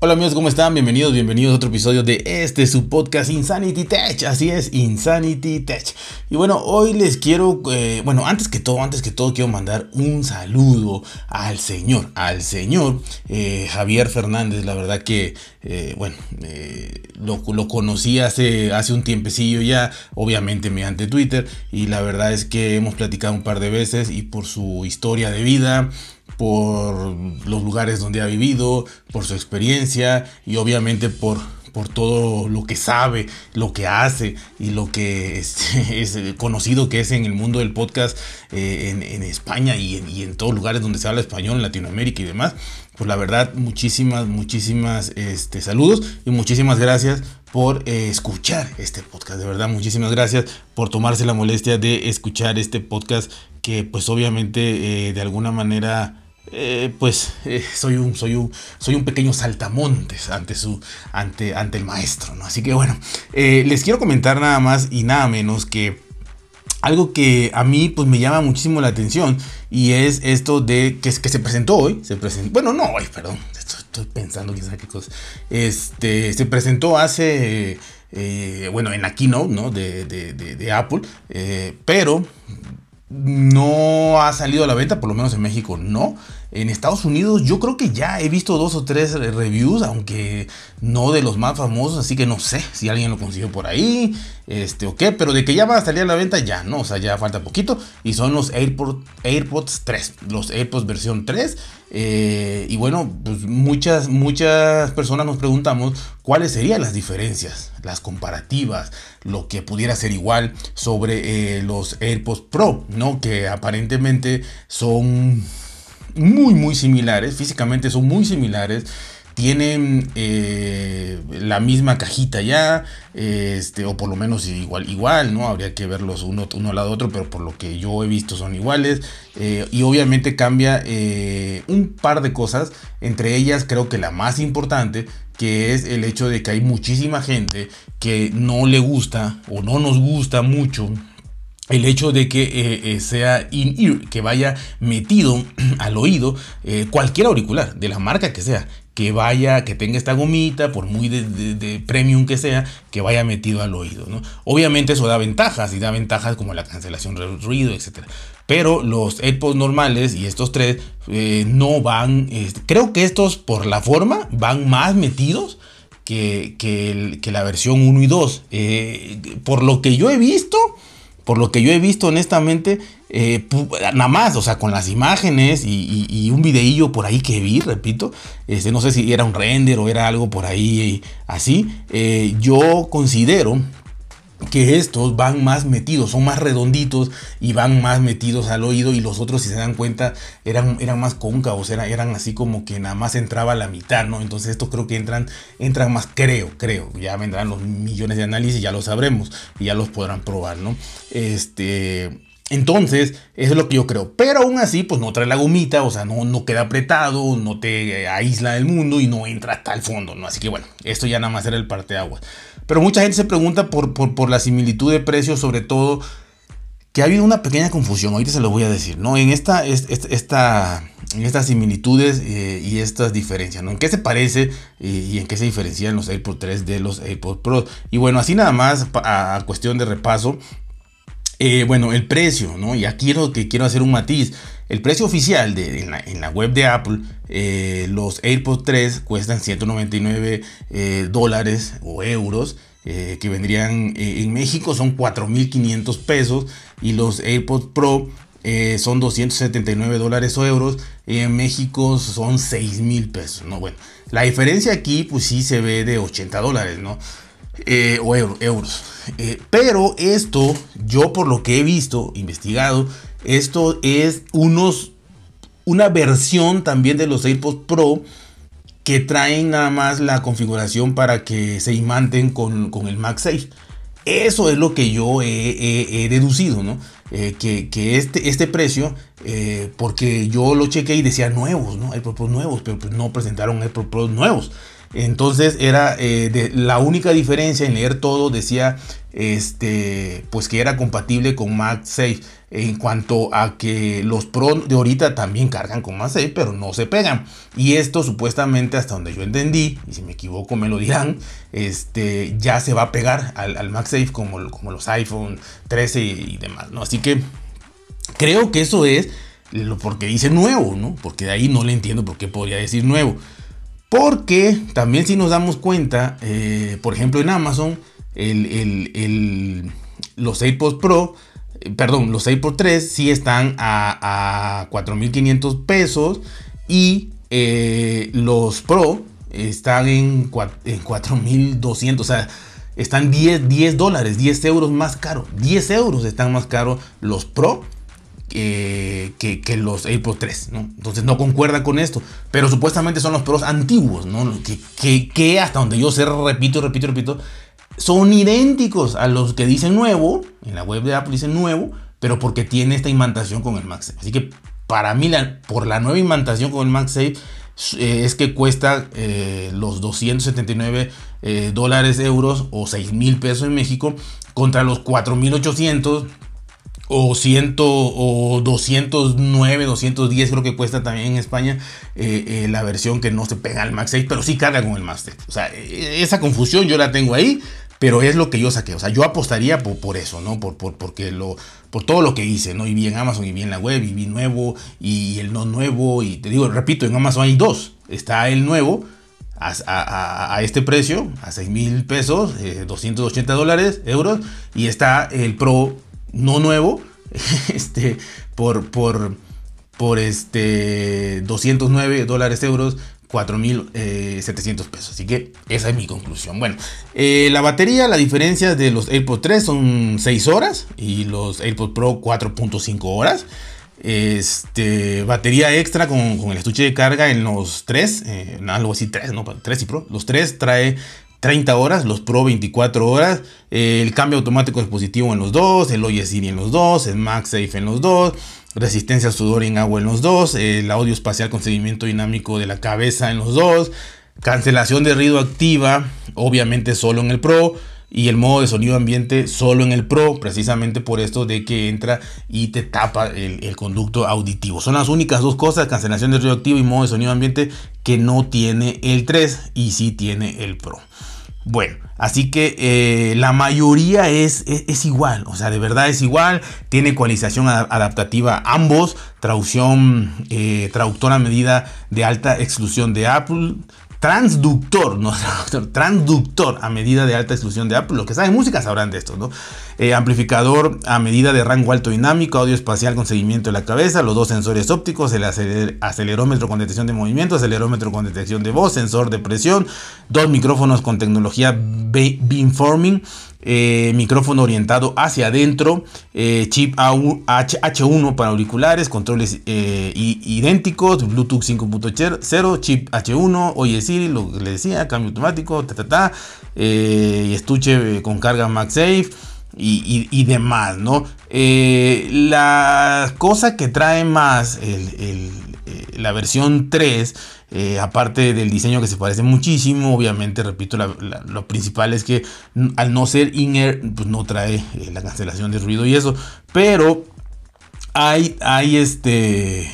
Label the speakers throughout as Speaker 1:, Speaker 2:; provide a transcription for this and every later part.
Speaker 1: Hola amigos, ¿cómo están? Bienvenidos, bienvenidos a otro episodio de este su podcast Insanity Tech. Así es, Insanity Tech. Y bueno, hoy les quiero, eh, bueno, antes que todo, antes que todo quiero mandar un saludo al señor, al señor eh, Javier Fernández. La verdad que, eh, bueno, lo, lo, conocí hace, hace un tiempecillo ya, obviamente mediante Twitter. Y la verdad es que hemos platicado un par de veces y por su historia de vida por los lugares donde ha vivido, por su experiencia y obviamente por, por todo lo que sabe, lo que hace y lo que es, conocido que es en el mundo del podcast eh, en, España y en, y en, todos lugares donde se habla español, Latinoamérica y demás. Pues la verdad, muchísimas, muchísimas este, saludos y muchísimas gracias por eh, escuchar este podcast. De verdad, muchísimas gracias por tomarse la molestia de escuchar este podcast que pues obviamente eh, de alguna manera eh, pues eh, soy, un, soy, un, soy un pequeño saltamontes ante, su, ante, ante el maestro. Así que bueno, eh, les quiero comentar nada más y nada menos que algo que a mí pues me llama muchísimo la atención y es esto de que, se presentó hoy, se presentó, bueno, no hoy, perdón, estoy, pensando quizá qué cosa, este, se presentó hace, bueno, en la keynote, ¿no? De, de, de Apple, pero no ha salido a la venta, por lo menos en México no. En Estados Unidos yo creo que ya he visto dos o tres reviews, aunque no de los más famosos, así que no sé si alguien lo consiguió por ahí, este o qué, pero de que ya va a salir a la venta ya, no, o sea, ya falta poquito. Y son los AirPods, AirPods 3, los AirPods versión 3. Eh, y bueno, pues muchas, muchas personas nos preguntamos cuáles serían las diferencias, las comparativas, lo que pudiera ser igual sobre eh, los AirPods Pro, ¿no? Que aparentemente son muy, muy similares, físicamente son muy similares. Tienen eh, la misma cajita ya, este, o por lo menos igual, igual, ¿no? Habría que verlos uno, uno al lado otro, pero por lo que yo he visto son iguales. Eh, y obviamente cambia eh, un par de cosas, entre ellas creo que la más importante, que es el hecho de que hay muchísima gente que no le gusta o no nos gusta mucho el hecho de que eh, eh, sea in-ear, que vaya metido al oído eh, cualquier auricular, de la marca que sea, que vaya, que tenga esta gomita, por muy de, premium que sea, que vaya metido al oído. ¿no? Obviamente eso da ventajas, y da ventajas como la cancelación del ruido, etc. Pero los AirPods normales y estos tres no van, creo que estos por la forma van más metidos que, que, que la versión 1 y 2. por lo que yo he visto, por lo que yo he visto honestamente, eh, nada más, o sea, con las imágenes y, un videillo por ahí que vi, repito, este, no sé si era un render o era algo por ahí así, eh, yo considero que estos van más metidos, son más redonditos y van más metidos al oído y los otros si se dan cuenta eran, eran más cóncavos, eran, así como que nada más entraba la mitad, ¿no? Entonces estos creo que entran, entran más, creo, creo, ya vendrán los millones de análisis, ya lo sabremos y ya los podrán probar, ¿no? Este... Entonces, eso es lo que yo creo. Pero aún así, pues no trae la gomita, o sea, no, no queda apretado, no te aísla del mundo y no entra hasta el fondo, ¿no? Así que bueno, esto ya nada más era el parte agua pero mucha gente se pregunta por, por, la similitud de precios, sobre todo que ha habido una pequeña confusión, ahorita se lo voy a decir, ¿no? En, esta, esta, en estas similitudes eh, y estas diferencias, ¿no? ¿En qué se parece y en qué se diferencian los AirPods 3 de los AirPods Pro? Y bueno, así nada más a, cuestión de repaso, eh, bueno, el precio, ¿no? Y aquí lo que quiero hacer un matiz. El precio oficial de, en, la, web de Apple, eh, los AirPods 3 cuestan 199 eh, dólares o euros, eh, que vendrían en México son 4.500 pesos y los AirPods Pro son 279 dólares o euros, en México son 6.000 pesos, ¿no? Bueno, la diferencia aquí pues sí se ve de 80 dólares, ¿no? O euros. pero esto, yo por lo que he visto, investigado, esto es unos, una versión también de los AirPods Pro que traen nada más la configuración para que se imanten con, el MagSafe. Eso es lo que yo he, deducido, ¿no? Eh, que, este, este precio, eh, porque yo lo chequé y decía nuevos, ¿no? AirPods nuevos, pero pues no presentaron AirPods nuevos. Entonces era eh, la única diferencia en leer todo, decía este, pues que era compatible con MagSafe. En cuanto a que los Pro de ahorita también cargan con MagSafe, pero no se pegan. Y esto supuestamente, hasta donde yo entendí, y si me equivoco me lo dirán, este, ya se va a pegar al, al MagSafe como, como los iPhone 13 y, demás, ¿no? Así que creo que eso es lo porque dice nuevo, ¿no? Porque de ahí no le entiendo por qué podría decir nuevo. Porque también si nos damos cuenta, eh, por ejemplo en Amazon, los AirPods Pro, eh, perdón, los AirPods 3 sí están a, a 4.500 pesos y eh, los Pro están en, en 4.200, o sea, están 10, 10 dólares, 10 euros más caro. 10 euros están más caros los Pro que, que, los AirPods 3, ¿no? Entonces no concuerda con esto. Pero supuestamente son los Pros antiguos, ¿no? Que, hasta donde yo sé, repito, repito, repito, son idénticos a los que dicen nuevo, en la web de Apple dicen nuevo, pero porque tiene esta imantación con el MagSafe. Así que para mí, por la nueva imantación con el MagSafe, eh, es que cuesta eh, los 279 eh, dólares, euros o 6 mil pesos en México contra los 4.800 o 100 o 209, 210 creo que cuesta también en España la versión que no se pega al Max 6, pero sí carga con el Max 6. O sea, esa confusión yo la tengo ahí, pero es lo que yo saqué. O sea, yo apostaría por, por eso, ¿no? Por, por, porque lo, por todo lo que hice, ¿no? Y vi en Amazon, y vi en la web, y vi nuevo, y el no nuevo. Y te digo, repito, en Amazon hay dos. Está el nuevo a, a, este precio, a 6 mil pesos, 280 eh, dólares, euros. Y está el Pro no nuevo, este, por, por, por este 209 dólares, euros. 4.700 eh, pesos. Así que esa es mi conclusión. Bueno, eh, la batería, la diferencia de los AirPods 3 son 6 horas y los AirPods Pro 4.5 horas. Este, batería extra con, el estuche de carga en los 3, eh, algo así 3, no, 3 y Pro. Los 3 trae 30 horas, los Pro 24 horas, el cambio automático de dispositivo en los dos, el Oye Siri en los dos, el MagSafe en los dos, resistencia al sudor en agua en los dos, el audio espacial con seguimiento dinámico de la cabeza en los dos, cancelación de ruido activa, obviamente solo en el Pro, y el modo de sonido ambiente solo en el Pro, precisamente por esto de que entra y te tapa el, conducto auditivo. Son las únicas dos cosas, cancelación de ruido activo y modo de sonido ambiente, que no tiene el 3 y sí tiene el Pro. Bueno, así que eh, la mayoría es, es, igual, o sea, de verdad es igual. Tiene ecualización adaptativa ambos, traducción, eh, traductor a medida de alta exclusión de Apple, transductor, no transductor a medida de alta exclusión de Apple. Los que saben música sabrán de esto, ¿no? Eh, amplificador a medida de rango alto dinámico, audio espacial con seguimiento de la cabeza, los dos sensores ópticos, el acelerómetro con detección de movimiento, acelerómetro con detección de voz, sensor de presión, dos micrófonos con tecnología beamforming eh, micrófono orientado hacia adentro, eh, chip H1 para auriculares, controles idénticos, Bluetooth 5.0, chip H1, oye Siri, lo que le decía, cambio automático, ta, ta, ta, estuche con carga MagSafe. Y, demás, ¿no? la cosa que trae más la versión 3 eh, aparte del diseño que se parece muchísimo, obviamente, repito, lo principal es que al no ser in-air, pues no trae eh, la cancelación de ruido y eso. Pero hay, hay este...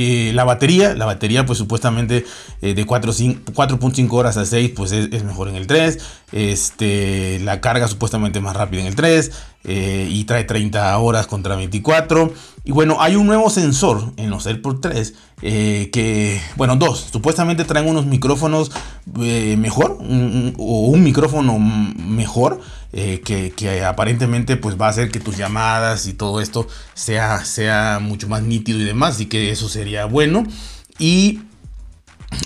Speaker 1: Eh, la batería, la batería pues supuestamente de 4.5 horas a 6 pues es, mejor en el 3. Este, la carga supuestamente más rápida en el 3 y trae 30 horas contra 24. Y bueno, hay un nuevo sensor en los AirPods 3 eh, que, bueno, dos, supuestamente traen unos micrófonos eh, mejor o un micrófono mejor eh, que, aparentemente pues va a hacer que tus llamadas y todo esto sea, sea mucho más nítido y demás, así que eso sería bueno. Y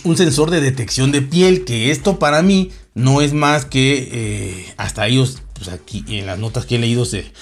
Speaker 1: un sensor de detección de piel, que esto para mí no es más que hasta ellos, pues aquí en las notas que he leído se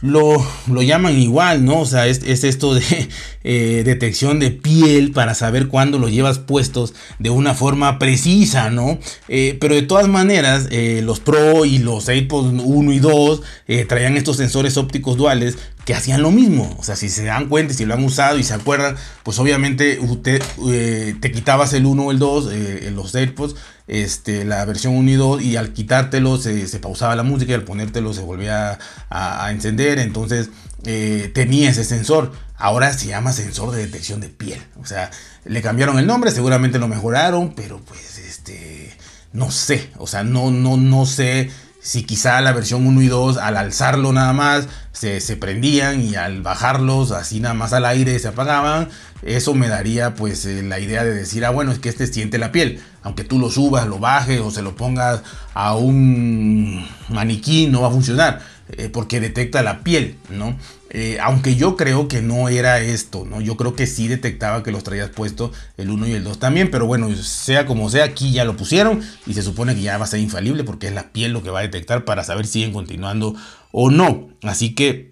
Speaker 1: lo, lo, llaman igual, ¿no? O sea, es, esto de eh, detección de piel para saber cuándo lo llevas puestos de una forma precisa, ¿no? Eh, pero de todas maneras, eh, los Pro y los AirPods 1 y 2 traían estos sensores ópticos duales que hacían lo mismo. O sea, si se dan cuenta, si lo han usado y se acuerdan, pues obviamente usted eh, te quitabas el 1 o el 2, eh, los AirPods, este, la versión 1 y 2, y al quitártelo se, pausaba la música y al ponértelo se volvía a, encender. Entonces eh, tenía ese sensor. Ahora se llama sensor de detección de piel. O sea, le cambiaron el nombre, seguramente lo mejoraron, pero pues este, no sé. O sea, no, no, no sé si quizá la versión 1 y 2 al alzarlo nada más se, prendían y al bajarlos así nada más al aire se apagaban, eso me daría pues eh, la idea de decir, ah bueno, es que este siente la piel, aunque tú lo subas, lo bajes o se lo pongas a un maniquí no va a funcionar eh, porque detecta la piel, ¿no? Eh, aunque yo creo que no era esto, ¿no? Yo creo que sí detectaba que los traías puesto el 1 y el 2 también, pero bueno, sea como sea, aquí ya lo pusieron y se supone que ya va a ser infalible porque es la piel lo que va a detectar para saber si siguen continuando o no. Así que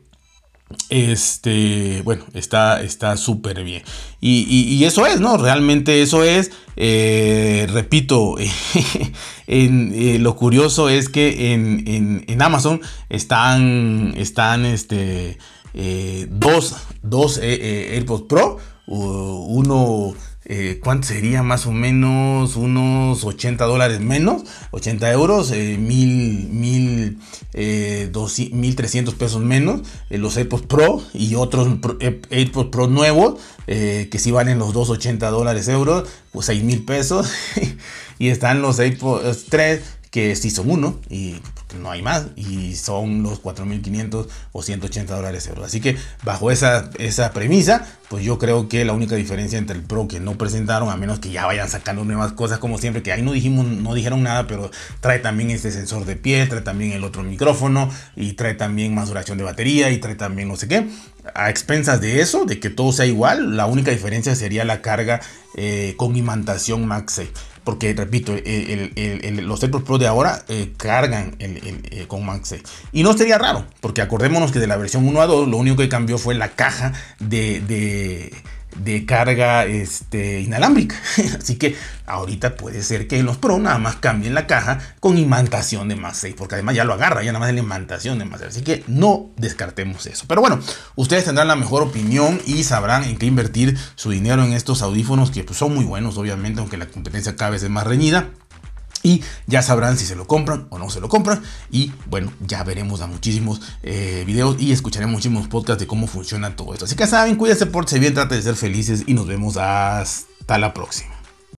Speaker 1: este, bueno, está súper bien. Y, eso es, ¿no? Realmente eso es. Eh, repito, en, eh, lo curioso es que en, en Amazon están, están, este, eh, dos, dos eh, eh, AirPods Pro, uno, ¿cuánto sería? Más o menos unos 80 dólares menos, 80 euros, mil, mil, 1300 pesos menos, los AirPods Pro y otros AirPods Pro nuevos, que si valen los dos 80 dólares euros, pues 6 mil pesos, y están los AirPods 3 que sí son uno y no hay más y son los 4.500 o 180 dólares euros. Así que bajo esa, esa premisa, pues yo creo que la única diferencia entre el Pro que no presentaron, a menos que ya vayan sacando nuevas cosas como siempre, que ahí no dijimos, no dijeron nada, pero trae también este sensor de piel, trae también el otro micrófono y trae también más duración de batería y trae también no sé qué. A expensas de eso, de que todo sea igual, la única diferencia sería la carga eh, con imantación MagSafe porque repito, los AirPods Pro de ahora eh, cargan eh, con MagSafe. Y no sería raro, porque acordémonos que de la versión 1 a 2 lo único que cambió fue la caja de de carga este, inalámbrica. Así que ahorita puede ser que los Pro nada más cambien la caja con imantación de MagSafe, porque además ya lo agarra, ya nada más de la imantación de MagSafe. Así que no descartemos eso. Pero bueno, ustedes tendrán la mejor opinión y sabrán en qué invertir su dinero en estos audífonos que pues, son muy buenos, obviamente, aunque la competencia cada vez es más reñida y ya sabrán si se lo compran o no se lo compran. Y bueno, ya veremos a muchísimos eh, videos y escucharemos muchísimos podcasts de cómo funciona todo esto. Así que saben, cuídense, por bien, traten de ser felices y nos vemos hasta la próxima.